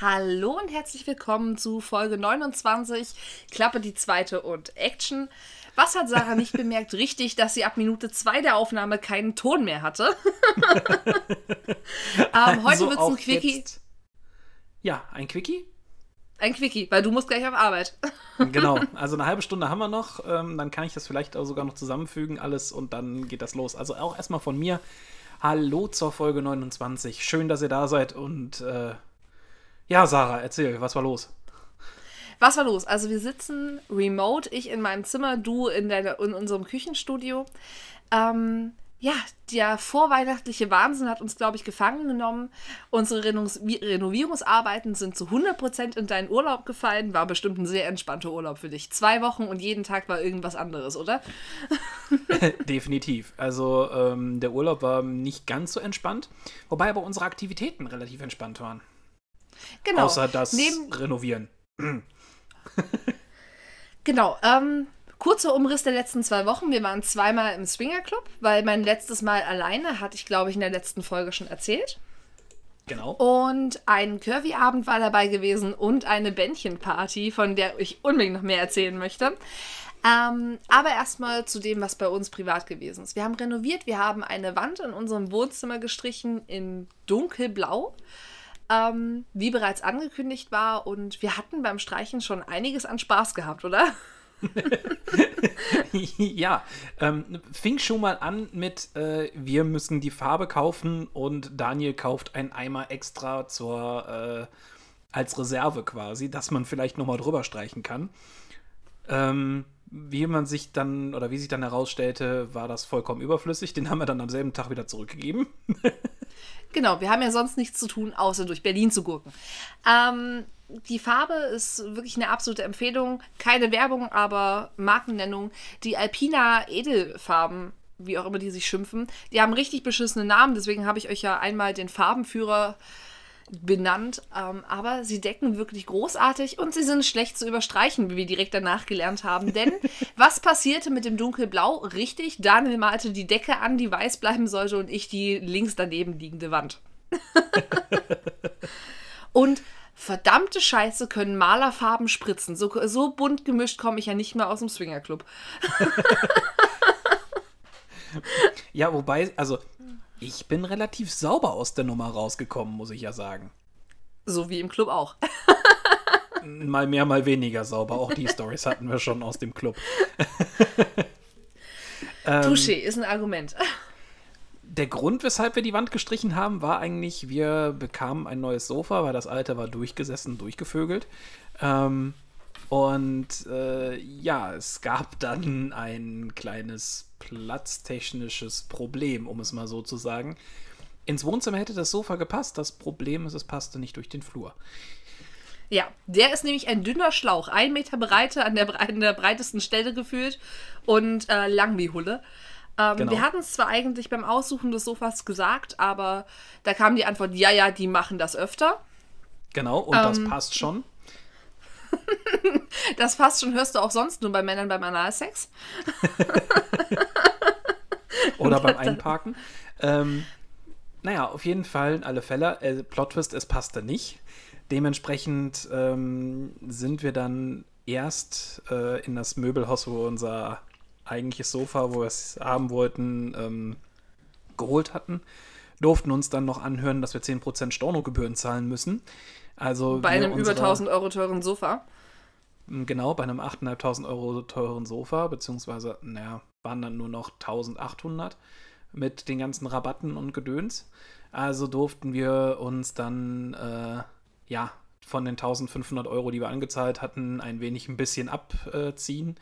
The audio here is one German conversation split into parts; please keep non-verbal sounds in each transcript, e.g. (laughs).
Hallo und herzlich willkommen zu Folge 29, Klappe die zweite und Action. Was hat Sarah nicht bemerkt? Richtig, dass sie ab Minute 2 der Aufnahme keinen Ton mehr hatte. (laughs) ähm, heute Also wird es ein Quickie. jetzt- Ja, ein Quickie? Ein Quickie, weil du musst gleich auf Arbeit. (laughs) Genau, also eine halbe Stunde haben wir noch. Ähm, dann kann ich das vielleicht auch sogar noch zusammenfügen, alles, und dann geht das los. Also auch erstmal von mir. Hallo zur Folge 29. Schön, dass ihr da seid. Und äh, ja, Sarah, erzähl, was war los? Was war los? Also wir sitzen remote, ich in meinem Zimmer, du in, deiner, in unserem Küchenstudio. Ähm, ja, der vorweihnachtliche Wahnsinn hat uns, glaube ich, gefangen genommen. Unsere Reno Renovierungsarbeiten sind zu 100% in deinen Urlaub gefallen. War bestimmt ein sehr entspannter Urlaub für dich. Zwei Wochen und jeden Tag war irgendwas anderes, oder? (laughs) (laughs) Definitiv. Also ähm, der Urlaub war nicht ganz so entspannt, wobei aber unsere Aktivitäten relativ entspannt waren. Genau. Außer das Neben, Renovieren. (clears throat) Genau, ähm, kurzer Umriss der letzten zwei Wochen. Wir waren zweimal im Swinger Club, weil mein letztes Mal alleine hatte ich, glaube ich, in der letzten Folge schon erzählt. Genau. Und ein Curvy-Abend war dabei gewesen und eine Bändchenparty, von der ich unbedingt noch mehr erzählen möchte. Ähm, aber erstmal zu dem, was bei uns privat gewesen ist. Wir haben renoviert, wir haben eine Wand in unserem Wohnzimmer gestrichen in dunkelblau, ähm, wie bereits angekündigt war. Und wir hatten beim Streichen schon einiges an Spaß gehabt, oder? (laughs) ja, ähm, fing schon mal an mit, äh, wir müssen die Farbe kaufen und Daniel kauft einen Eimer extra zur, äh, als Reserve quasi, dass man vielleicht nochmal drüber streichen kann. Ähm, wie man sich dann, oder wie sich dann herausstellte, war das vollkommen überflüssig. Den haben wir dann am selben Tag wieder zurückgegeben. (laughs) Genau, wir haben ja sonst nichts zu tun, außer durch Berlin zu gurken. Ähm, die Farbe ist wirklich eine absolute Empfehlung. Keine Werbung, aber Markennennung. Die Alpina Edelfarben, wie auch immer die sich schimpfen, die haben richtig beschissene Namen. Deswegen habe ich euch ja einmal den Farbenführer benannt. Ähm, aber sie decken wirklich großartig und sie sind schlecht zu überstreichen, wie wir direkt danach gelernt haben. Denn (laughs) was passierte mit dem Dunkelblau? Richtig, Daniel malte die Decke an, die weiß bleiben sollte und ich die links daneben liegende Wand. (laughs) und verdammte Scheiße können Malerfarben spritzen. So, so bunt gemischt komme ich ja nicht mehr aus dem Swingerclub. (laughs) Ja, wobei, also ich bin relativ sauber aus der Nummer rausgekommen, muss ich ja sagen. So wie im Club auch. (laughs) Mal mehr, mal weniger sauber. Auch die Stories hatten wir schon aus dem Club. (laughs) ähm, Touché ist ein Argument. der Grund, weshalb wir die Wand gestrichen haben, war eigentlich, wir bekamen ein neues Sofa, weil das alte war durchgesessen, durchgevögelt. Ähm, und äh, ja, es gab dann ein kleines platztechnisches Problem, um es mal so zu sagen. Ins Wohnzimmer hätte das Sofa gepasst. Das Problem ist, es passte nicht durch den Flur. Ja, der ist nämlich ein dünner Schlauch, ein Meter Breite an der, (laughs) an der breitesten Stelle gefühlt und äh, lang wie Hulle. Ähm, Genau. Wir hatten es zwar eigentlich beim Aussuchen des Sofas gesagt, aber da kam die Antwort, ja, ja, die machen das öfter. Genau, und das Ähm, passt schon. (laughs) Das passt schon, hörst du auch sonst nur bei Männern beim Analsex. (laughs) Oder beim (laughs) Einparken. Ähm, naja, auf jeden Fall, in alle Fälle, äh, Plot Twist, es passte nicht. Dementsprechend ähm, sind wir dann erst äh, in das Möbelhaus, wo wir unser eigentliches Sofa, wo wir es haben wollten, ähm, geholt hatten. Durften uns dann noch anhören, dass wir 10% Stornogebühren zahlen müssen. Also Bei einem über unserer- 1000 Euro teuren Sofa. Genau, bei einem 8.500 Euro teuren Sofa, beziehungsweise, naja, waren dann nur noch 1.800 mit den ganzen Rabatten und Gedöns. Also durften wir uns dann, äh, ja, von den 1.500 Euro, die wir angezahlt hatten, ein wenig ein bisschen abziehen,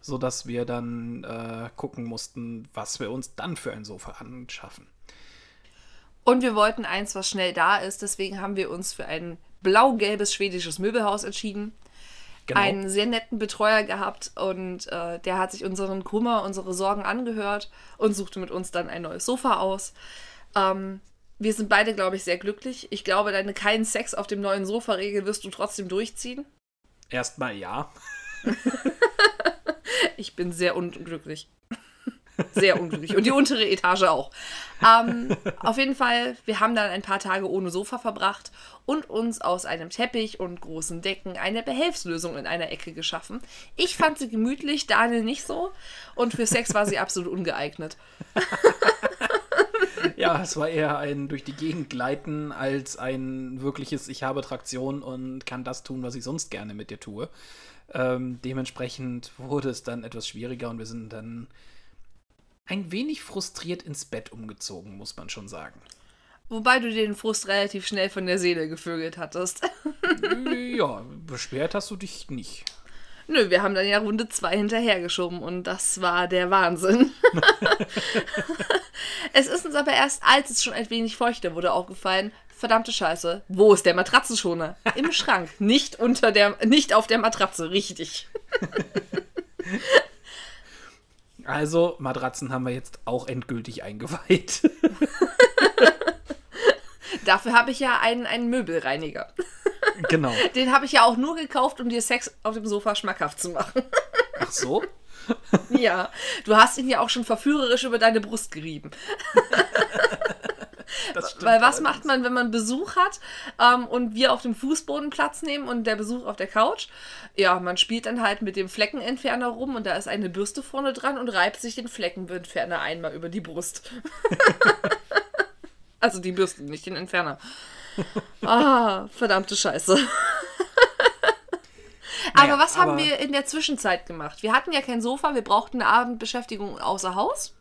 sodass wir dann äh, gucken mussten, was wir uns dann für ein Sofa anschaffen. Und wir wollten eins, was schnell da ist. Deswegen haben wir uns für ein blau-gelbes schwedisches Möbelhaus entschieden. Genau. einen sehr netten Betreuer gehabt und äh, der hat sich unseren Kummer, unsere Sorgen angehört und suchte mit uns dann ein neues Sofa aus. Ähm, wir sind beide, glaube ich, sehr glücklich. Ich glaube, deine keinen Sex auf dem neuen Sofa-Regel wirst du trotzdem durchziehen. Erstmal ja. (laughs) Ich bin sehr unglücklich. Sehr unglücklich. Und die untere Etage auch. Ähm, auf jeden Fall, wir haben dann ein paar Tage ohne Sofa verbracht und uns aus einem Teppich und großen Decken eine Behelfslösung in einer Ecke geschaffen. Ich fand sie gemütlich, Daniel nicht so. Und für Sex war sie absolut ungeeignet. Ja, es war eher ein durch die Gegend gleiten als ein wirkliches Ich habe Traktion und kann das tun, was ich sonst gerne mit dir tue. Ähm, dementsprechend wurde es dann etwas schwieriger und wir sind dann ein wenig frustriert ins Bett umgezogen, muss man schon sagen. Wobei du den Frust relativ schnell von der Seele gevögelt hattest. (laughs) ja, beschwert hast du dich nicht. Nö, wir haben dann ja Runde 2 hinterhergeschoben und das war der Wahnsinn. (laughs) es ist uns aber erst, als es schon ein wenig feuchter wurde, aufgefallen, verdammte Scheiße, wo ist der Matratzenschoner? Im (laughs) Schrank, nicht unter der, nicht auf der Matratze, richtig. Also, Matratzen haben wir jetzt auch endgültig eingeweiht. (laughs) Dafür habe ich ja einen, einen Möbelreiniger. (laughs) Genau. Den habe ich ja auch nur gekauft, um dir Sex auf dem Sofa schmackhaft zu machen. Ach so? (laughs) Ja, du hast ihn ja auch schon verführerisch über deine Brust gerieben. Weil was macht man, wenn man Besuch hat ähm, und wir auf dem Fußboden Platz nehmen und der Besuch auf der Couch? Ja, man spielt dann halt mit dem Fleckenentferner rum und da ist eine Bürste vorne dran und reibt sich den Fleckenentferner einmal über die Brust. (laughs) also die Bürste, nicht den Entferner. (laughs) Ah, verdammte Scheiße. (laughs) aber naja, was haben aber wir in der Zwischenzeit gemacht? Wir hatten ja kein Sofa, wir brauchten eine Abendbeschäftigung außer Haus.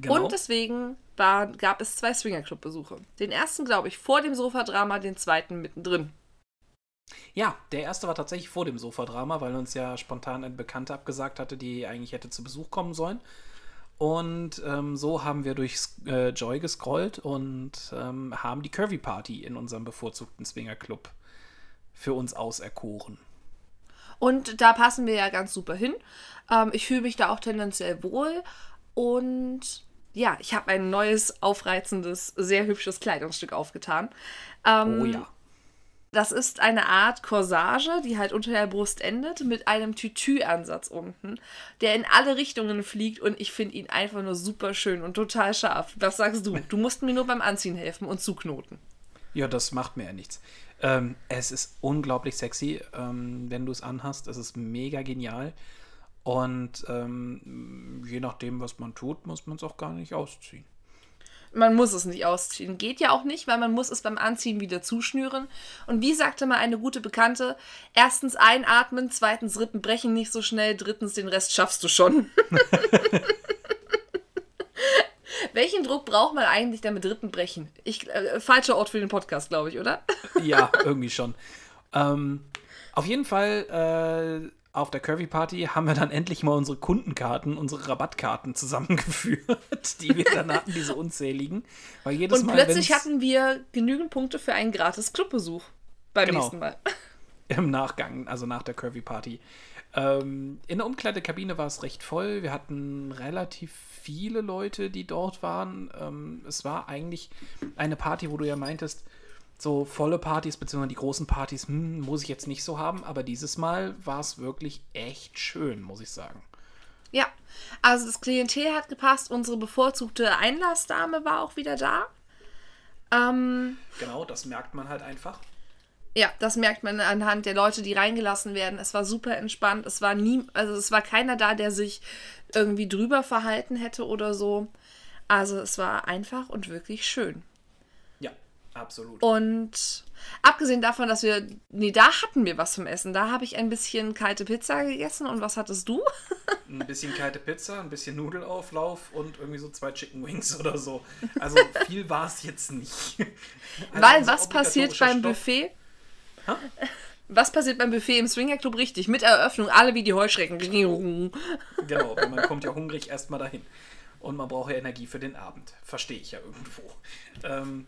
Genau. Und deswegen war, gab es zwei Swingerclub-Besuche. Den ersten, glaube ich, vor dem Sofadrama, den zweiten mittendrin. Ja, der erste war tatsächlich vor dem Sofadrama, weil uns ja spontan eine Bekannte abgesagt hatte, die eigentlich hätte zu Besuch kommen sollen. Und ähm, so haben wir durch äh, Joy gescrollt und ähm, haben die Curvy Party in unserem bevorzugten Swingerclub für uns auserkoren. Und da passen wir ja ganz super hin. Ähm, ich fühle mich da auch tendenziell wohl. Und ja, ich habe ein neues, aufreizendes, sehr hübsches Kleidungsstück aufgetan. Ähm, oh ja. Das ist eine Art Corsage, die halt unter der Brust endet, mit einem Tütü-Ansatz unten, der in alle Richtungen fliegt und ich finde ihn einfach nur super schön und total scharf. Was sagst du? Du musst mir nur beim Anziehen helfen und zuknoten. Ja, das macht mir ja nichts. Ähm, es ist unglaublich sexy, ähm, wenn du es anhast. Es ist mega genial. Und ähm, je nachdem, was man tut, muss man es auch gar nicht ausziehen. Man muss es nicht ausziehen. Geht ja auch nicht, weil man muss es beim Anziehen wieder zuschnüren. Und wie sagte mal eine gute Bekannte, erstens einatmen, zweitens Rippen brechen nicht so schnell, drittens den Rest schaffst du schon. (laughs) Welchen Druck braucht man eigentlich, damit Rippen brechen? Ich, äh, falscher Ort für den Podcast, glaube ich, oder? ja, irgendwie schon. Ähm, auf jeden Fall äh, auf der Curvy Party haben wir dann endlich mal unsere Kundenkarten, unsere Rabattkarten zusammengeführt, (laughs) die wir dann hatten, diese unzähligen. Weil jedes Und mal, plötzlich hatten wir genügend Punkte für einen gratis Clubbesuch beim genau. nächsten Mal. (laughs) Im Nachgang, also nach der Curvy Party. Ähm, in der Umkleidekabine war es recht voll. Wir hatten relativ viele Leute, die dort waren. Ähm, es war eigentlich eine Party, wo du ja meintest, so volle Partys, beziehungsweise die großen Partys, hm, muss ich jetzt nicht so haben, aber dieses Mal war es wirklich echt schön, muss ich sagen. Ja, also das Klientel hat gepasst, unsere bevorzugte Einlassdame war auch wieder da. Ähm, genau, das merkt man halt einfach. Ja, das merkt man anhand der Leute, die reingelassen werden. Es war super entspannt. Es war nie, also es war keiner da, der sich irgendwie drüber verhalten hätte oder so. Also es war einfach und wirklich schön. Absolut. Und abgesehen davon, dass wir, nee, da hatten wir was zum Essen. Da habe ich ein bisschen kalte Pizza gegessen. Und was hattest du? (laughs) ein bisschen kalte Pizza, ein bisschen Nudelauflauf und irgendwie so zwei Chicken Wings oder so. Also (laughs) viel war es jetzt nicht. Also Weil was passiert beim Stoff. Buffet? Ha? Was passiert beim Buffet im Swinger Club richtig? Mit Eröffnung, alle wie die Heuschrecken. genau, man kommt ja hungrig erstmal dahin. Und man braucht ja Energie für den Abend. Verstehe ich ja irgendwo. Ähm,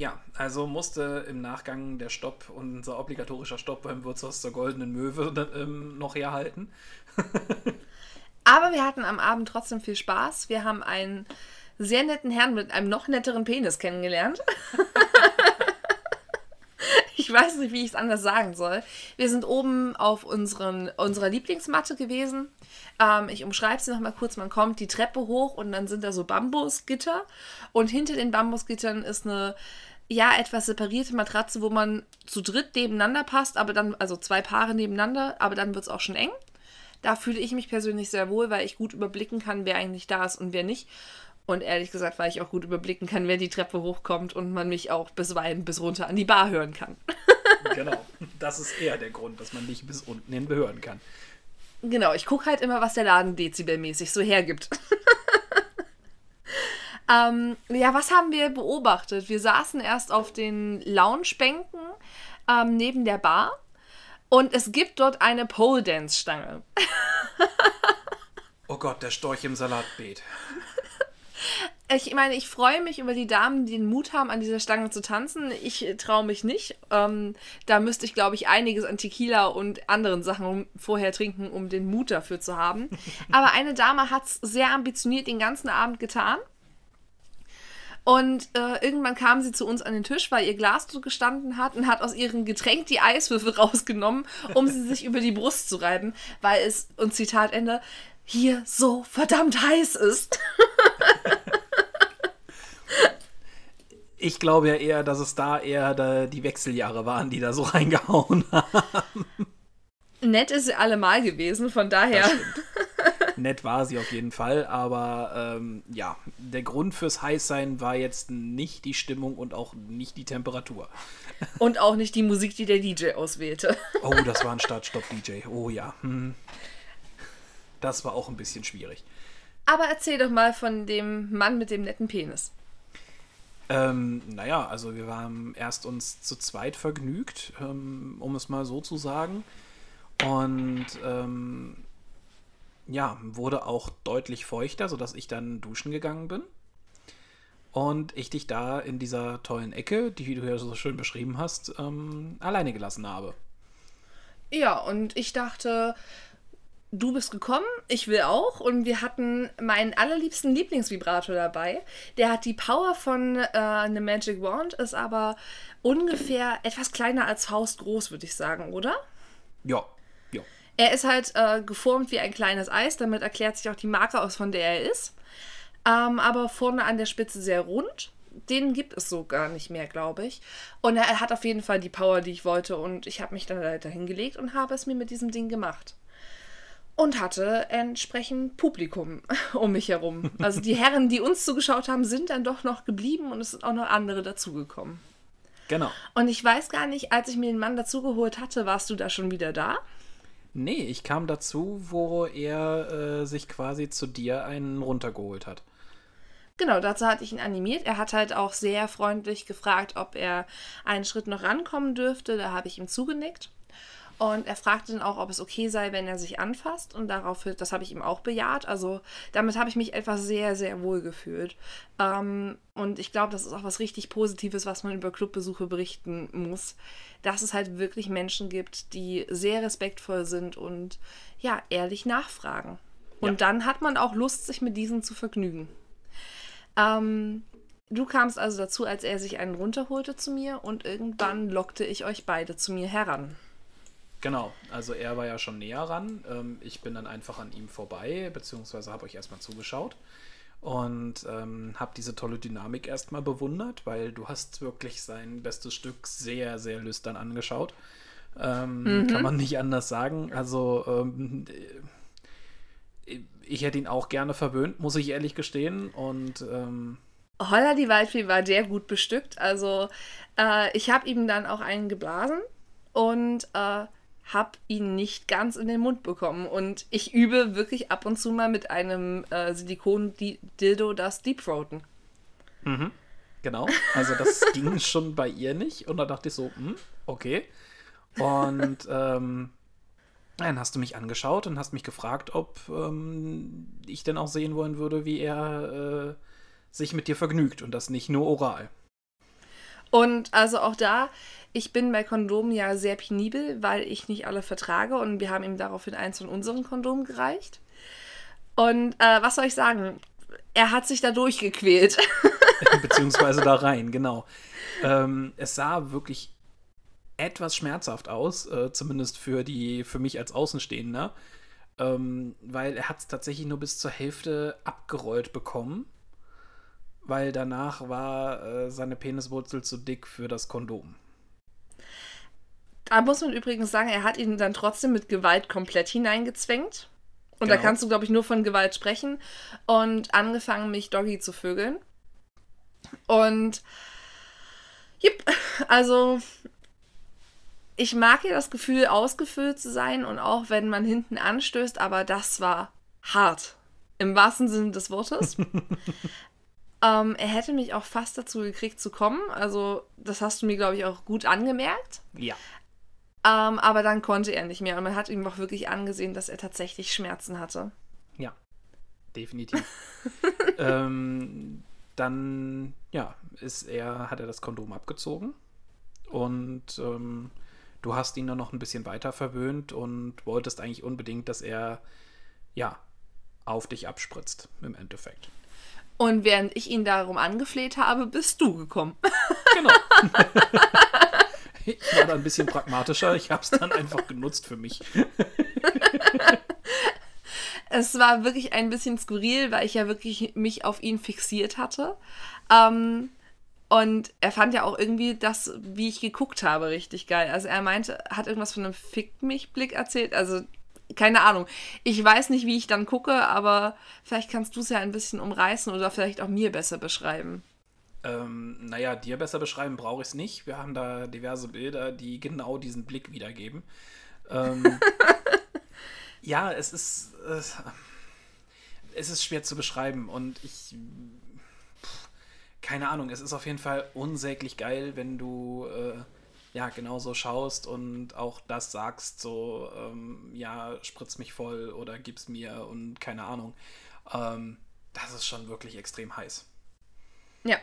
ja, also musste im Nachgang der Stopp, unser obligatorischer Stopp beim Wirtshaus zur Goldenen Möwe ähm, noch herhalten. (laughs) Aber wir hatten am Abend trotzdem viel Spaß. Wir haben einen sehr netten Herrn mit einem noch netteren Penis kennengelernt. (laughs) ich weiß nicht, wie ich es anders sagen soll. Wir sind oben auf unseren, unserer Lieblingsmatte gewesen. Ähm, ich umschreibe sie nochmal kurz. Man kommt die Treppe hoch und dann sind da so Bambusgitter. Und hinter den Bambusgittern ist eine, ja, etwas separierte Matratze, wo man zu dritt nebeneinander passt, aber dann, also zwei Paare nebeneinander, aber dann wird es auch schon eng. Da fühle ich mich persönlich sehr wohl, weil ich gut überblicken kann, wer eigentlich da ist und wer nicht. Und ehrlich gesagt, weil ich auch gut überblicken kann, wer die Treppe hochkommt und man mich auch bisweilen bis runter an die Bar hören kann. (laughs) genau. Das ist eher der Grund, dass man dich bis unten hin behören kann. Genau, ich gucke halt immer, was der Laden dezibelmäßig so hergibt. (laughs) ähm, ja, was haben wir beobachtet? Wir saßen erst auf den Loungebänken ähm, neben der Bar und es gibt dort eine Pole Dance Stange. oh Gott, der Storch im Salatbeet. Ich meine, ich freue mich über die Damen, die den Mut haben, an dieser Stange zu tanzen. Ich traue mich nicht. Ähm, da müsste ich, glaube ich, einiges an Tequila und anderen Sachen vorher trinken, um den Mut dafür zu haben. (laughs) Aber eine Dame hat es sehr ambitioniert den ganzen Abend getan. Und äh, irgendwann kam sie zu uns an den Tisch, weil ihr Glas so gestanden hat und hat aus ihrem Getränk die Eiswürfel (laughs) rausgenommen, um sie sich über die Brust zu reiben, weil es, und Zitat Ende, hier so verdammt heiß ist. (laughs) Ich glaube ja eher, dass es da eher da die Wechseljahre waren, die da so reingehauen (laughs) haben. Nett ist sie allemal gewesen, von daher. Nett war sie auf jeden Fall, aber ähm, ja, der Grund fürs Heißsein war jetzt nicht die Stimmung und auch nicht die Temperatur. (laughs) Und auch nicht die Musik, die der DJ auswählte. Oh, das war ein Start-Stopp-DJ. Oh ja. Hm. Das war auch ein bisschen schwierig. Aber erzähl doch mal von dem Mann mit dem netten Penis. Ähm, naja, also wir haben erst uns zu zweit vergnügt, ähm, um es mal so zu sagen. Und ähm, ja, wurde auch deutlich feuchter, sodass ich dann duschen gegangen bin. Und ich dich da in dieser tollen Ecke, die du ja so schön beschrieben hast, ähm, alleine gelassen habe. Ja, und ich dachte, du bist gekommen, ich will auch. Und wir hatten meinen allerliebsten Lieblingsvibrator dabei. Der hat die Power von äh, einem Magic Wand, ist aber ungefähr etwas kleiner als faustgroß, würde ich sagen, oder? Ja. Er ist halt äh, geformt wie ein kleines Eis, damit erklärt sich auch die Marke aus, von der er ist. Ähm, aber vorne an der Spitze sehr rund. Den gibt es so gar nicht mehr, glaube ich. Und er hat auf jeden Fall die Power, die ich wollte. Und ich habe mich dann da hingelegt und habe es mir mit diesem Ding gemacht und hatte entsprechend Publikum (laughs) um mich herum. Also die Herren, die uns zugeschaut haben, sind dann doch noch geblieben und es sind auch noch andere dazugekommen. Genau. Und ich weiß gar nicht, als ich mir den Mann dazugeholt hatte, warst du da schon wieder da? Nee, ich kam dazu, wo er äh, sich quasi zu dir einen runtergeholt hat. Genau, dazu hatte ich ihn animiert. Er hat halt auch sehr freundlich gefragt, ob er einen Schritt noch rankommen dürfte. Da habe ich ihm zugenickt. Und er fragte dann auch, ob es okay sei, wenn er sich anfasst. Und darauf, das habe ich ihm auch bejaht. Also damit habe ich mich etwas sehr, sehr wohl gefühlt. Ähm, und ich glaube, das ist auch was richtig Positives, was man über Clubbesuche berichten muss. Dass es halt wirklich Menschen gibt, die sehr respektvoll sind und ja, ehrlich nachfragen. Und ja. dann hat man auch Lust, sich mit diesen zu vergnügen. Ähm, du kamst also dazu, als er sich einen runterholte zu mir und irgendwann lockte ich euch beide zu mir heran. Genau, also er war ja schon näher ran. Ähm, ich bin dann einfach an ihm vorbei, beziehungsweise habe euch erstmal zugeschaut und ähm, habe diese tolle Dynamik erstmal bewundert, weil du hast wirklich sein bestes Stück sehr, sehr lüstern angeschaut. Ähm, mhm. Kann man nicht anders sagen. Also ähm, äh, ich hätte ihn auch gerne verwöhnt, muss ich ehrlich gestehen. Und ähm, Holla die Waldfee war sehr gut bestückt. Also äh, ich habe ihm dann auch einen geblasen und äh, habe ihn nicht ganz in den Mund bekommen. Und ich übe wirklich ab und zu mal mit einem äh, Silikon-Dildo das Deepthroaten. Mhm. Genau. Also das (laughs) ging schon bei ihr nicht. Und da dachte ich so, hm, okay. Und (laughs) ähm, dann hast du mich angeschaut und hast mich gefragt, ob ähm, ich denn auch sehen wollen würde, wie er äh, sich mit dir vergnügt und das nicht nur oral. Und also auch da, ich bin bei Kondomen ja sehr penibel, weil ich nicht alle vertrage und wir haben ihm daraufhin eins von unseren Kondomen gereicht. Und äh, was soll ich sagen? Er hat sich da durchgequält. (laughs) Beziehungsweise da rein, genau. Ähm, es sah wirklich etwas schmerzhaft aus, äh, zumindest für die, für mich als Außenstehender. Ähm, weil er hat es tatsächlich nur bis zur Hälfte abgerollt bekommen, weil danach war äh, seine Peniswurzel zu dick für das Kondom. Da muss man übrigens sagen, er hat ihn dann trotzdem mit Gewalt komplett hineingezwängt. Und Genau. da kannst du, glaube ich, nur von Gewalt sprechen. Und angefangen, mich Doggy zu vögeln. Und, jipp, also, ich mag ja das Gefühl, ausgefüllt zu sein. Und auch wenn man hinten anstößt, aber das war hart. Im wahrsten Sinne des Wortes. (laughs) ähm, er hätte mich auch fast dazu gekriegt zu kommen. Also, das hast du mir, glaube ich, auch gut angemerkt. Ja. Ähm, aber dann konnte er nicht mehr. Und man hat ihm auch wirklich angesehen, dass er tatsächlich Schmerzen hatte. Ja, definitiv. (laughs) ähm, dann, ja, ist er, hat er das Kondom abgezogen und ähm, du hast ihn dann noch ein bisschen weiter verwöhnt und wolltest eigentlich unbedingt, dass er, ja, auf dich abspritzt, im Endeffekt. Und während ich ihn darum angefleht habe, bist du gekommen. Genau. ich war da ein bisschen pragmatischer, ich habe es dann einfach genutzt für mich. Es war wirklich ein bisschen skurril, weil ich ja wirklich mich auf ihn fixiert hatte. Ähm, und er fand ja auch irgendwie das, wie ich geguckt habe, richtig geil. Also er meinte, hat irgendwas von einem Fick mich Blick erzählt. Also keine Ahnung. Ich weiß nicht, wie ich dann gucke, aber vielleicht kannst du es ja ein bisschen umreißen oder vielleicht auch mir besser beschreiben. Ähm, naja, dir besser beschreiben brauche ich es nicht. Wir haben da diverse Bilder, die genau diesen Blick wiedergeben. Ähm, (laughs) ja, es ist. Äh, es ist schwer zu beschreiben und ich. pff, Keine Ahnung, es ist auf jeden Fall unsäglich geil, wenn du äh, ja genau so schaust und auch das sagst, so, ähm, ja, spritz mich voll oder gib's mir und keine Ahnung. Ähm, das ist schon wirklich extrem heiß. Ja.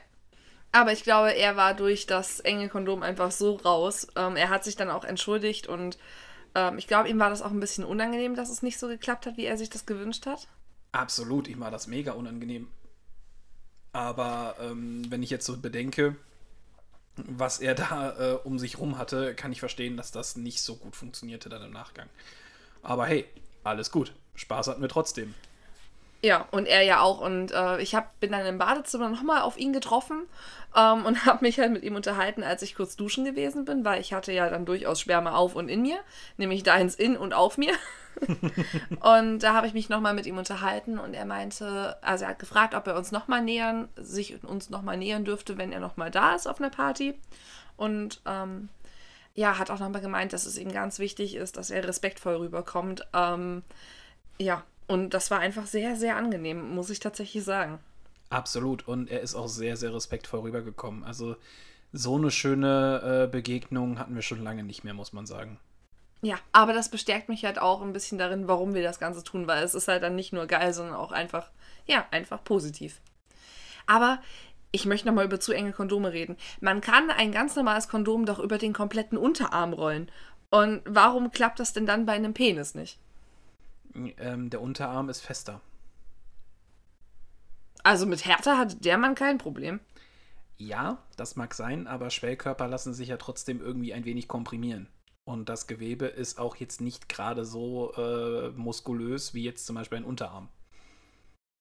Aber ich glaube, er war durch das enge Kondom einfach so raus. Ähm, er hat sich dann auch entschuldigt und ähm, ich glaube, ihm war das auch ein bisschen unangenehm, dass es nicht so geklappt hat, wie er sich das gewünscht hat. Absolut, ihm war das mega unangenehm. Aber ähm, wenn ich jetzt so bedenke, was er da äh, um sich rum hatte, kann ich verstehen, dass das nicht so gut funktionierte dann im Nachgang. Aber hey, alles gut. Spaß hatten wir trotzdem. Ja, und er ja auch. Und äh, ich hab, bin dann im Badezimmer nochmal auf ihn getroffen ähm, und (laughs) habe mich halt mit ihm unterhalten, als ich kurz duschen gewesen bin, weil ich hatte ja dann durchaus Sperma auf und in mir, nämlich deins in und auf mir. (laughs) und da habe ich mich nochmal mit ihm unterhalten und er meinte, also er hat gefragt, ob er uns nochmal nähern, sich uns nochmal nähern dürfte, wenn er nochmal da ist auf einer Party. Und ähm, ja, hat auch nochmal gemeint, dass es ihm ganz wichtig ist, dass er respektvoll rüberkommt. Ähm, ja, und das war einfach sehr, sehr angenehm, muss ich tatsächlich sagen. Absolut. Und er ist auch sehr, sehr respektvoll rübergekommen. Also so eine schöne äh, Begegnung hatten wir schon lange nicht mehr, muss man sagen. Ja, aber das bestärkt mich halt auch ein bisschen darin, warum wir das Ganze tun, weil es ist halt dann nicht nur geil, sondern auch einfach, ja, einfach positiv. Aber ich möchte nochmal über zu enge Kondome reden. Man kann ein ganz normales Kondom doch über den kompletten Unterarm rollen. Und warum klappt das denn dann bei einem Penis nicht? Ähm, der Unterarm ist fester. Also mit Härte hatte der Mann kein Problem. Ja, das mag sein, aber Schwellkörper lassen sich ja trotzdem irgendwie ein wenig komprimieren. Und das Gewebe ist auch jetzt nicht gerade so äh, muskulös wie jetzt zum Beispiel ein Unterarm.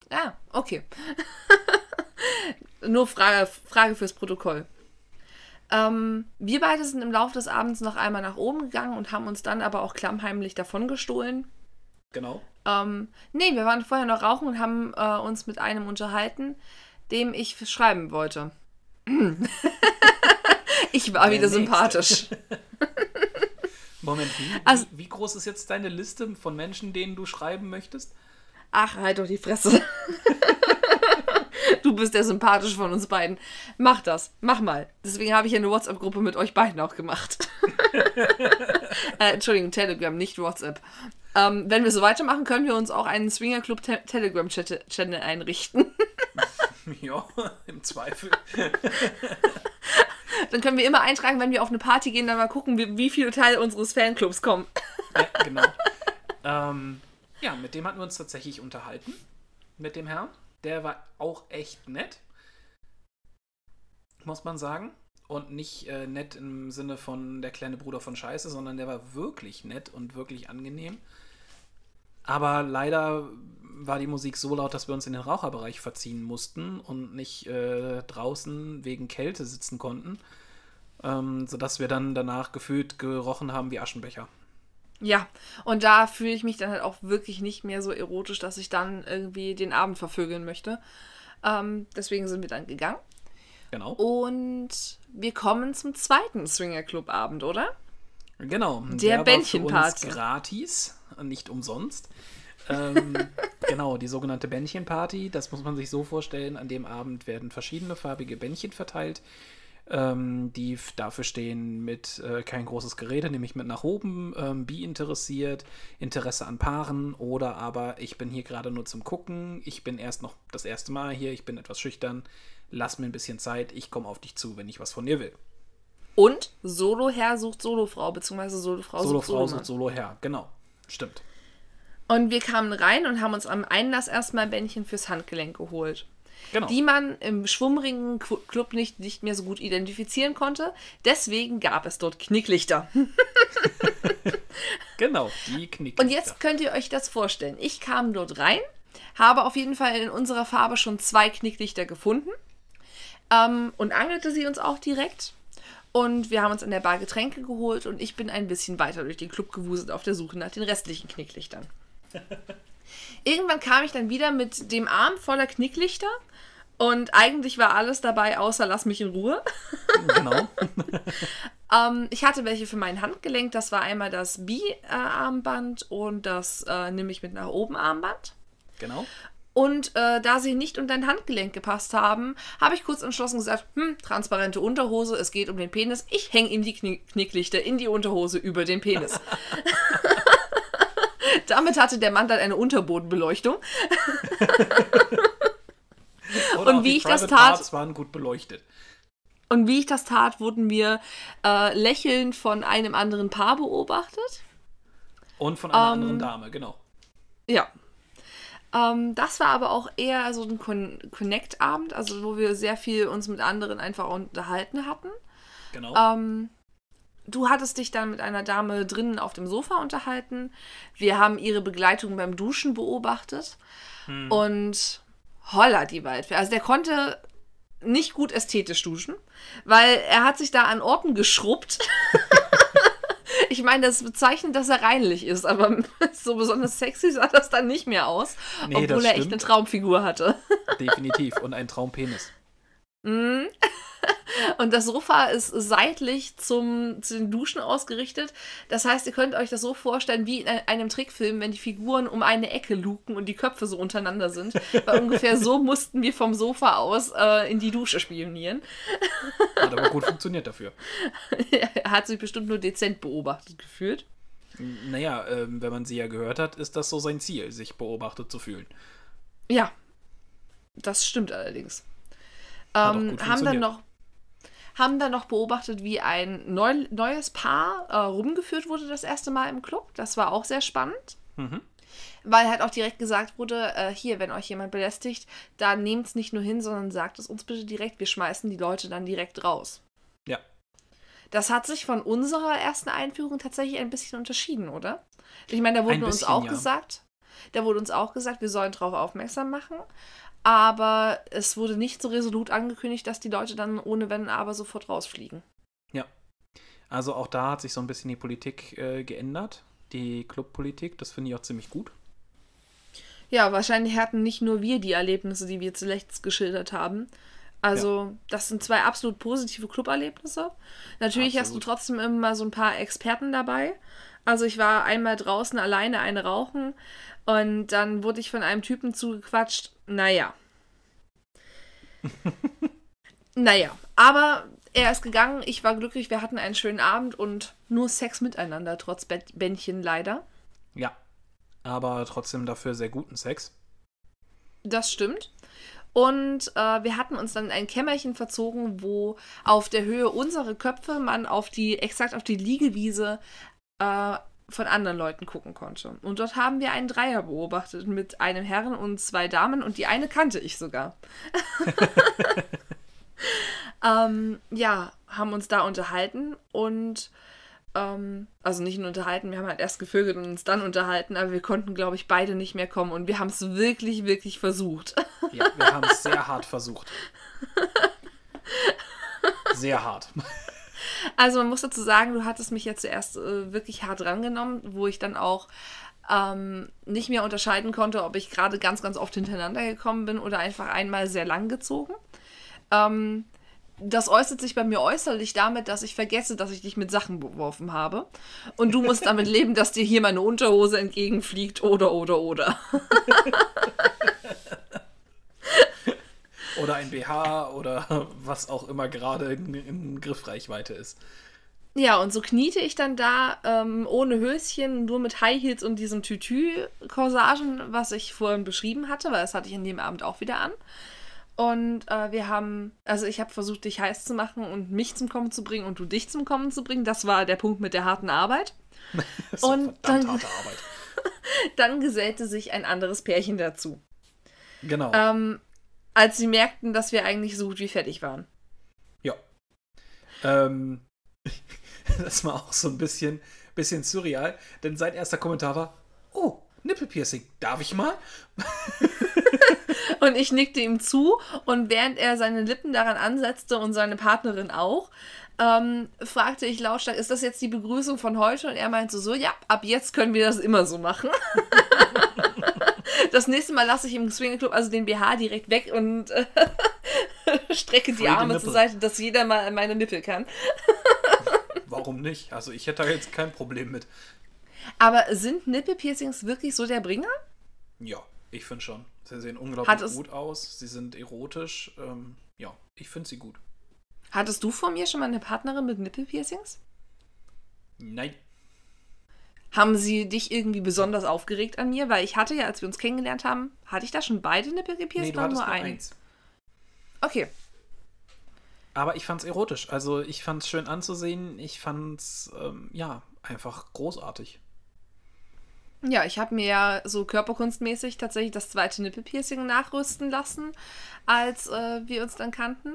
Ah, okay. (laughs) Nur Frage, Frage fürs Protokoll. Ähm, wir beide sind im Laufe des Abends noch einmal nach oben gegangen und haben uns dann aber auch klammheimlich davon gestohlen. Genau. Ähm, nee, wir waren vorher noch rauchen und haben äh, uns mit einem unterhalten, dem ich schreiben wollte. (clears throat) ich war Der wieder Nächste. sympathisch. (laughs) Moment, wie, Also- wie, wie groß ist jetzt deine Liste von Menschen, denen du schreiben möchtest? Ach, halt doch die Fresse. (laughs) du bist der sympathisch von uns beiden. Mach das, mach mal. Deswegen habe ich ja eine WhatsApp-Gruppe mit euch beiden auch gemacht. (laughs) äh, Entschuldigung, Telegram, nicht WhatsApp. Ähm, wenn wir so weitermachen, können wir uns auch einen Swingerclub Te Telegram-Channel einrichten. (laughs) ja, im Zweifel. Dann können wir immer eintragen, wenn wir auf eine Party gehen, dann mal gucken, wie, wie viele Teile unseres Fanclubs kommen. ja, genau. ähm, ja, mit dem hatten wir uns tatsächlich unterhalten. Mit dem Herrn. Der war auch echt nett. Muss man sagen. Und nicht äh, nett im Sinne von der kleine Bruder von Scheiße, sondern der war wirklich nett und wirklich angenehm. Aber leider war die Musik so laut, dass wir uns in den Raucherbereich verziehen mussten und nicht äh, draußen wegen Kälte sitzen konnten. Ähm, sodass wir dann danach gefühlt gerochen haben wie Aschenbecher. Ja, und da fühle ich mich dann halt auch wirklich nicht mehr so erotisch, dass ich dann irgendwie den Abend vervögeln möchte. Ähm, deswegen sind wir dann gegangen. Genau. Und wir kommen zum zweiten Swinger Club Abend, oder? Genau. Der, der Bändchenparty. gratis, nicht umsonst. Ähm, (laughs) genau, die sogenannte Bändchenparty. Das muss man sich so vorstellen. An dem Abend werden verschiedene farbige Bändchen verteilt ähm, die dafür stehen mit äh, kein großes Gerede, nämlich mit nach oben, ähm, bi interessiert, Interesse an Paaren oder aber ich bin hier gerade nur zum Gucken, ich bin erst noch das erste Mal hier, ich bin etwas schüchtern, lass mir ein bisschen Zeit, ich komme auf dich zu, wenn ich was von dir will. Und Solo-Herr sucht Solo-Frau, beziehungsweise Solo-Frau Solo sucht Solo-Frau sucht Solo-Herr, genau, stimmt. Und wir kamen rein und haben uns am Einlass erstmal ein Bändchen fürs Handgelenk geholt genau. die man im Schwummringen-Club nicht, nicht mehr so gut identifizieren konnte. Deswegen gab es dort Knicklichter. (laughs) genau, die Knicklichter. Und jetzt könnt ihr euch das vorstellen. Ich kam dort rein, habe auf jeden Fall in unserer Farbe schon zwei Knicklichter gefunden ähm, und angelte sie uns auch direkt. Und wir haben uns in der Bar Getränke geholt und ich bin ein bisschen weiter durch den Club gewuselt auf der Suche nach den restlichen Knicklichtern. (laughs) Irgendwann kam ich dann wieder mit dem Arm voller Knicklichter und eigentlich war alles dabei, außer lass mich in Ruhe. (laughs) Genau. ähm, ich hatte welche für mein Handgelenk. Das war einmal das Bi-Armband und das äh, nehme ich mit nach oben Armband. Genau. Und äh, da sie nicht unter dein Handgelenk gepasst haben, habe ich kurz entschlossen gesagt, hm, transparente Unterhose, es geht um den Penis. Ich hänge ihm die Knick Knicklichter in die Unterhose über den Penis. (laughs) (laughs) Damit hatte der Mann dann eine Unterbodenbeleuchtung. (laughs) und wie ich das tat. Parts waren gut beleuchtet. Und wie ich das tat, wurden wir äh, lächelnd von einem anderen Paar beobachtet. Und von einer ähm, anderen Dame, genau. Ja. Ähm, das war aber auch eher so ein Con Connect-Abend, also wo wir sehr viel uns mit anderen einfach unterhalten hatten. Genau. Ähm, du hattest dich dann mit einer Dame drinnen auf dem Sofa unterhalten. Wir haben ihre Begleitung beim Duschen beobachtet. Hm. Und holla die Waldfee. Also der konnte nicht gut ästhetisch duschen, weil er hat sich da an Orten geschrubbt. (laughs) ich meine, das bezeichnet, dass er reinlich ist, aber (laughs) so besonders sexy sah das dann nicht mehr aus, nee, obwohl er echt eine Traumfigur hatte. Definitiv und ein Traumpenis. Mhm. (laughs) Und das Sofa ist seitlich zum, zu den Duschen ausgerichtet. Das heißt, ihr könnt euch das so vorstellen wie in einem Trickfilm, wenn die Figuren um eine Ecke luken und die Köpfe so untereinander sind. Weil ungefähr so (laughs) mussten wir vom Sofa aus äh, in die Dusche spionieren. (laughs) Hat aber gut funktioniert dafür. er hat sich bestimmt nur dezent beobachtet gefühlt. Naja, äh, wenn man sie ja gehört hat, ist das so sein Ziel, sich beobachtet zu fühlen. Ja, das stimmt allerdings. Ähm, haben dann noch haben dann noch beobachtet, wie ein neu, neues Paar äh, rumgeführt wurde das erste Mal im Club. Das war auch sehr spannend. Mhm. Weil halt auch direkt gesagt wurde, äh, hier, wenn euch jemand belästigt, dann nehmt es nicht nur hin, sondern sagt es uns bitte direkt. Wir schmeißen die Leute dann direkt raus. Ja. Das hat sich von unserer ersten Einführung tatsächlich ein bisschen unterschieden, oder? Ich meine, da wurde bisschen, uns auch ja. gesagt, da wurde uns auch gesagt, wir sollen darauf aufmerksam machen aber es wurde nicht so resolut angekündigt, dass die Leute dann ohne Wenn aber sofort rausfliegen. Ja. Also auch da hat sich so ein bisschen die Politik äh, geändert, die Clubpolitik. Das finde ich auch ziemlich gut. Ja, wahrscheinlich hatten nicht nur wir die Erlebnisse, die wir zuletzt geschildert haben. Also, ja. das sind zwei absolut positive Club-Erlebnisse. Natürlich absolut. hast du trotzdem immer so ein paar Experten dabei. Also, ich war einmal draußen alleine eine rauchen und dann wurde ich von einem Typen zugequatscht. Naja. (laughs) naja, aber er ist gegangen, ich war glücklich, wir hatten einen schönen Abend und nur Sex miteinander, trotz Bändchen leider. Ja, aber trotzdem dafür sehr guten Sex. Das stimmt. Und äh, wir hatten uns dann in ein Kämmerchen verzogen, wo auf der Höhe unserer Köpfe man auf die, exakt auf die Liegewiese äh, von anderen Leuten gucken konnte. Und dort haben wir einen Dreier beobachtet mit einem Herrn und zwei Damen und die eine kannte ich sogar. (laughs) ähm, ja, haben uns da unterhalten und Ähm, also nicht nur unterhalten, wir haben halt erst gevögelt und uns dann unterhalten, aber wir konnten, glaube ich, beide nicht mehr kommen und wir haben es wirklich, wirklich versucht. Ja, wir haben es sehr hart versucht. (laughs) Sehr hart. Also man muss dazu sagen, du hattest mich ja zuerst äh, wirklich hart rangenommen, wo ich dann auch ähm, nicht mehr unterscheiden konnte, ob ich gerade ganz, ganz oft hintereinander gekommen bin oder einfach einmal sehr lang gezogen. Ähm, das äußert sich bei mir äußerlich damit, dass ich vergesse, dass ich dich mit Sachen beworfen habe. Und du musst damit (laughs) leben, dass dir hier meine Unterhose entgegenfliegt oder, oder, oder. (laughs) oder ein BH oder (laughs) was auch immer gerade in, in Griffreichweite ist. Ja, und so kniete ich dann da ähm, ohne Höschen, nur mit High Heels und diesem Tütü-Corsagen, was ich vorhin beschrieben hatte, weil das hatte ich in dem Abend auch wieder an. Und äh, wir haben, also ich habe versucht, dich heiß zu machen und mich zum Kommen zu bringen und du dich zum Kommen zu bringen. Das war der Punkt mit der harten Arbeit. (laughs) und dann, harte (laughs) Arbeit. dann gesellte sich ein anderes Pärchen dazu. Genau. Ähm, als sie merkten, dass wir eigentlich so gut wie fertig waren. Ja. Ähm, (laughs) das war auch so ein bisschen, bisschen surreal, denn sein erster Kommentar war: Oh, Nippelpiercing, darf ich mal? (laughs) und ich nickte ihm zu und während er seine Lippen daran ansetzte und seine Partnerin auch, ähm, fragte ich lautstark, ist das jetzt die Begrüßung von heute? Und er meinte so, ja, ab jetzt können wir das immer so machen. (laughs) das nächste Mal lasse ich im Swingerclub also den BH direkt weg und äh, (laughs) strecke die Arme zur Seite, dass jeder mal an meine Nippel kann. (laughs) Warum nicht? Also ich hätte da jetzt kein Problem mit. Aber sind Nippelpiercings wirklich so der Bringer? Ja, ich finde schon. Sie sehen unglaublich gut aus. Sie sind erotisch. Ähm, ja, ich finde sie gut. Hattest du vor mir schon mal eine Partnerin mit Nippelpiercings? Nein. Haben sie dich irgendwie besonders aufgeregt an mir? Weil ich hatte ja, als wir uns kennengelernt haben, hatte ich da schon beide Nippel gepierst nee, oder nur, nur eins? Okay. Aber ich fand's erotisch. Also ich fand's schön anzusehen. Ich fand's, ähm, ja, einfach großartig. Ja, ich habe mir ja so körperkunstmäßig tatsächlich das zweite Nippelpiercing nachrüsten lassen, als äh, wir uns dann kannten.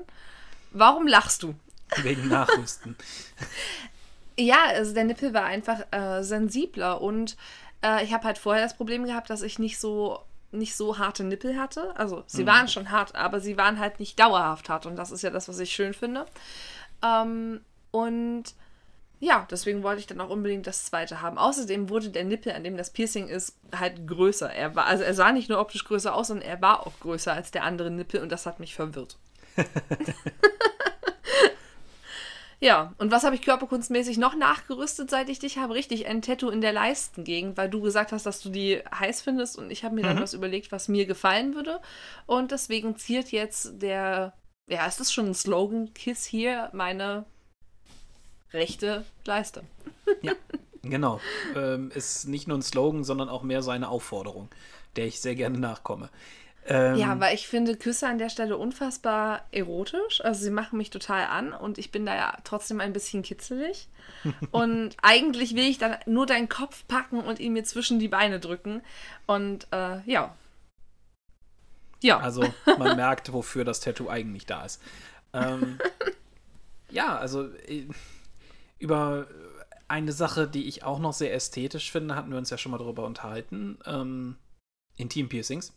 Warum lachst du? Wegen Nachrüsten. (laughs) ja, also der Nippel war einfach äh, sensibler und äh, ich habe halt vorher das Problem gehabt, dass ich nicht so nicht so harte Nippel hatte. Also sie mhm. waren schon hart, aber sie waren halt nicht dauerhaft hart und das ist ja das, was ich schön finde. Ähm, und ja, deswegen wollte ich dann auch unbedingt das zweite haben. Außerdem wurde der Nippel, an dem das Piercing ist, halt größer. Er war, also er sah nicht nur optisch größer aus, sondern er war auch größer als der andere Nippel und das hat mich verwirrt. (laughs) ja, und was habe ich körperkunstmäßig noch nachgerüstet, seit ich dich habe? Richtig, ein Tattoo in der Leistengegend, weil du gesagt hast, dass du die heiß findest und ich habe mir mhm. dann was überlegt, was mir gefallen würde. Und deswegen ziert jetzt der, ja, ist das schon ein Slogan, Kiss hier, meine rechte Leiste. (laughs) Ja, genau. Ähm, ist nicht nur ein Slogan, sondern auch mehr so eine Aufforderung, der ich sehr gerne nachkomme. Ähm, ja, weil ich finde Küsse an der Stelle unfassbar erotisch. Also sie machen mich total an und ich bin da ja trotzdem ein bisschen kitzelig. (laughs) und eigentlich will ich dann nur deinen Kopf packen und ihn mir zwischen die Beine drücken. Und äh, ja. Ja. Also man (laughs) merkt, wofür das Tattoo eigentlich da ist. Ähm, (laughs) ja, also äh, über eine Sache, die ich auch noch sehr ästhetisch finde, hatten wir uns ja schon mal darüber unterhalten. Ähm, Intim-Piercings.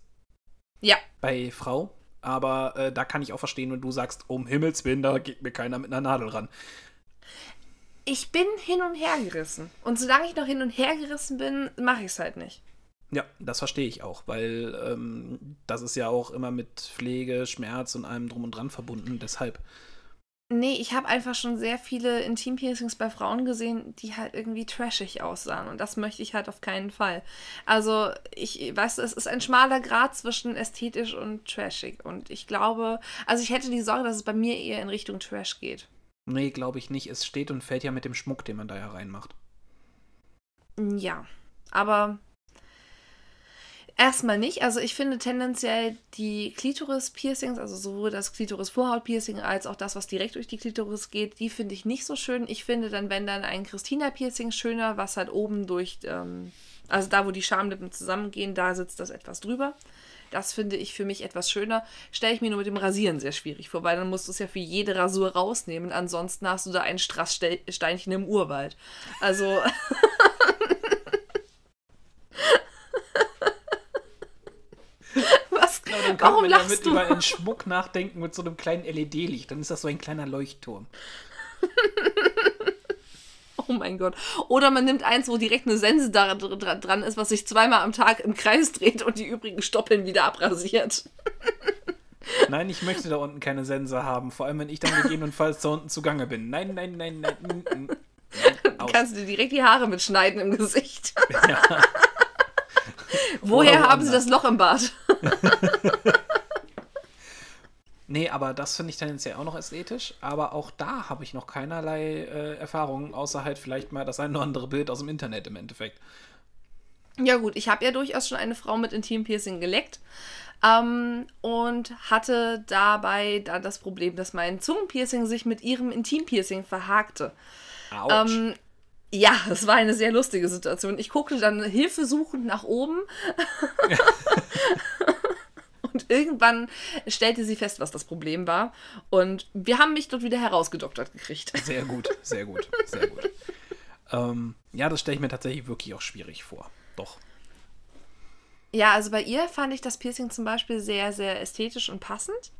Ja. Bei Frau. Aber äh, da kann ich auch verstehen, wenn du sagst, um Himmels Willen, da geht mir keiner mit einer Nadel ran. Ich bin hin und her gerissen. Und solange ich noch hin und her gerissen bin, mache ich es halt nicht. Ja, das verstehe ich auch, weil ähm, das ist ja auch immer mit Pflege, Schmerz und allem drum und dran verbunden. Deshalb Nee, ich habe einfach schon sehr viele Intim-Piercings bei Frauen gesehen, die halt irgendwie trashig aussahen. Und das möchte ich halt auf keinen Fall. Also, ich, weißt du, es ist ein schmaler Grad zwischen ästhetisch und trashig. Und ich glaube, also ich hätte die Sorge, dass es bei mir eher in Richtung Trash geht. Nee, glaube ich nicht. Es steht und fällt ja mit dem Schmuck, den man da ja reinmacht. Ja, aber Erstmal nicht. Also ich finde tendenziell die Klitoris-Piercings, also sowohl das Klitoris-Vorhaut-Piercing als auch das, was direkt durch die Klitoris geht, die finde ich nicht so schön. Ich finde dann, wenn dann ein Christina-Piercing schöner, was halt oben durch, ähm, also da, wo die Schamlippen zusammengehen, da sitzt das etwas drüber. Das finde ich für mich etwas schöner. Stelle ich mir nur mit dem Rasieren sehr schwierig vor, weil dann musst du es ja für jede Rasur rausnehmen. Ansonsten hast du da ein Strasssteinchen im Urwald. Also. (laughs) Was? Aber dann kann Warum man damit du? über einen Schmuck nachdenken mit so einem kleinen LED-Licht. Dann ist das so ein kleiner Leuchtturm. (laughs) Oh mein Gott. Oder man nimmt eins, wo direkt eine Sense da dra- dran ist, was sich zweimal am Tag im Kreis dreht und die übrigen Stoppeln wieder abrasiert. (laughs) Nein, ich möchte da unten keine Sense haben. Vor allem, wenn ich dann gegebenenfalls da unten zugange bin. Nein, nein, nein, nein. mm, mm. Nein, (laughs) aus. Kannst du dir direkt die Haare mitschneiden im Gesicht. Ja. Woher Oder haben sie das Loch im Bart? (laughs) Nee, aber das finde ich tendenziell auch noch ästhetisch. Aber auch da habe ich noch keinerlei äh, Erfahrungen, außer halt vielleicht mal das ein oder andere Bild aus dem Internet im Endeffekt. Ja gut, ich habe ja durchaus schon eine Frau mit Intimpiercing geleckt ähm, und hatte dabei dann das Problem, dass mein Zungenpiercing sich mit ihrem Intimpiercing verhakte. Autsch. Ähm, ja, es war eine sehr lustige Situation. Ich guckte dann hilfesuchend nach oben. (laughs) (laughs) Und irgendwann stellte sie fest, was das Problem war. Und wir haben mich dort wieder herausgedoktert gekriegt. Sehr gut, sehr gut, sehr gut. ähm, ja, das stelle ich mir tatsächlich wirklich auch schwierig vor. Doch. Ja, also bei ihr fand ich das Piercing zum Beispiel sehr, sehr ästhetisch und passend.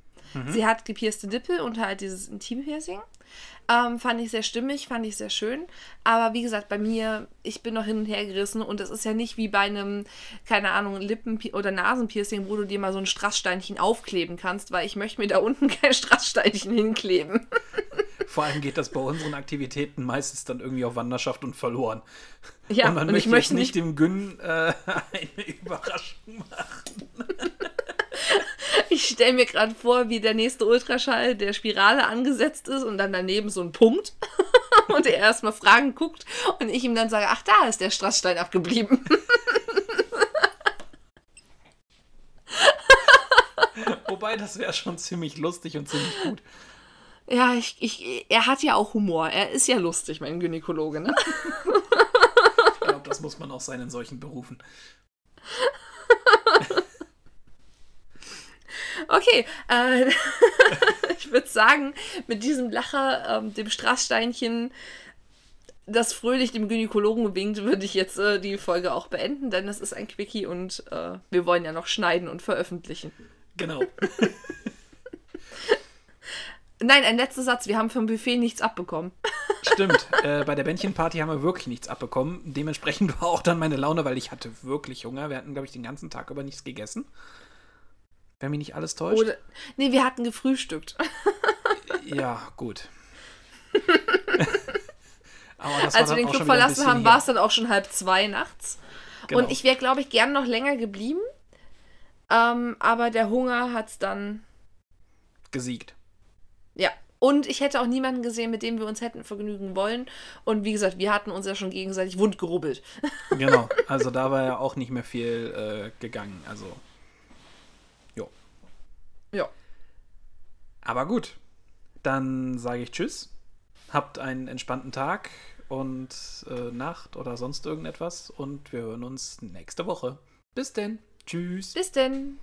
Sie hat gepierste Nippel und halt dieses Intimpiercing. Ähm, fand ich sehr stimmig, fand ich sehr schön. Aber wie gesagt, bei mir, ich bin noch hin und her gerissen und es ist ja nicht wie bei einem, keine Ahnung, Lippen- oder Nasenpiercing, wo du dir mal so ein Strasssteinchen aufkleben kannst, weil ich möchte mir da unten (laughs) kein Strasssteinchen hinkleben. (laughs) Vor allem geht das bei unseren Aktivitäten meistens dann irgendwie auf Wanderschaft und verloren. Ja, und man und ich möchte, möchte jetzt nicht dem Gün äh, (laughs) eine Überraschung machen. (laughs) Ich stelle mir gerade vor, wie der nächste Ultraschall der Spirale angesetzt ist und dann daneben so ein Punkt. (laughs) und er erstmal Fragen guckt und ich ihm dann sage, ach, da ist der Strassstein abgeblieben. (laughs) Wobei, das wäre schon ziemlich lustig und ziemlich gut. ja, ich, ich, er hat ja auch Humor. Er ist ja lustig, mein Gynäkologe, ne? Ich glaube, das muss man auch sein in solchen Berufen. Okay, äh, (laughs) ich würde sagen, mit diesem Lacher, ähm, dem Strasssteinchen, das fröhlich dem Gynäkologen winkt, würde ich jetzt äh, die Folge auch beenden, denn das ist ein Quickie und äh, wir wollen ja noch schneiden und veröffentlichen. Genau. (laughs) Nein, ein letzter Satz. Wir haben vom Buffet nichts abbekommen. (laughs) Stimmt. Äh, bei der Bändchenparty haben wir wirklich nichts abbekommen. Dementsprechend war auch dann meine Laune, weil ich hatte wirklich Hunger. Wir hatten, glaube ich, den ganzen Tag über nichts gegessen. Wenn mich nicht alles täuscht. Oder, nee, wir hatten gefrühstückt. (laughs) Ja, gut. (laughs) Als wir den Club verlassen haben, war es dann auch schon halb zwei nachts. Genau. Und ich wäre, glaube ich, gern noch länger geblieben. Ähm, aber der Hunger hat es dann. gesiegt. Ja. Und ich hätte auch niemanden gesehen, mit dem wir uns hätten vergnügen wollen. Und wie gesagt, wir hatten uns ja schon gegenseitig wund gerubbelt. Genau. (laughs) Also da war ja auch nicht mehr viel äh, gegangen. Also. Ja. Aber gut. Dann sage ich Tschüss. Habt einen entspannten Tag und äh, Nacht oder sonst irgendetwas. Und wir hören uns nächste Woche. Bis denn. Tschüss. Bis denn.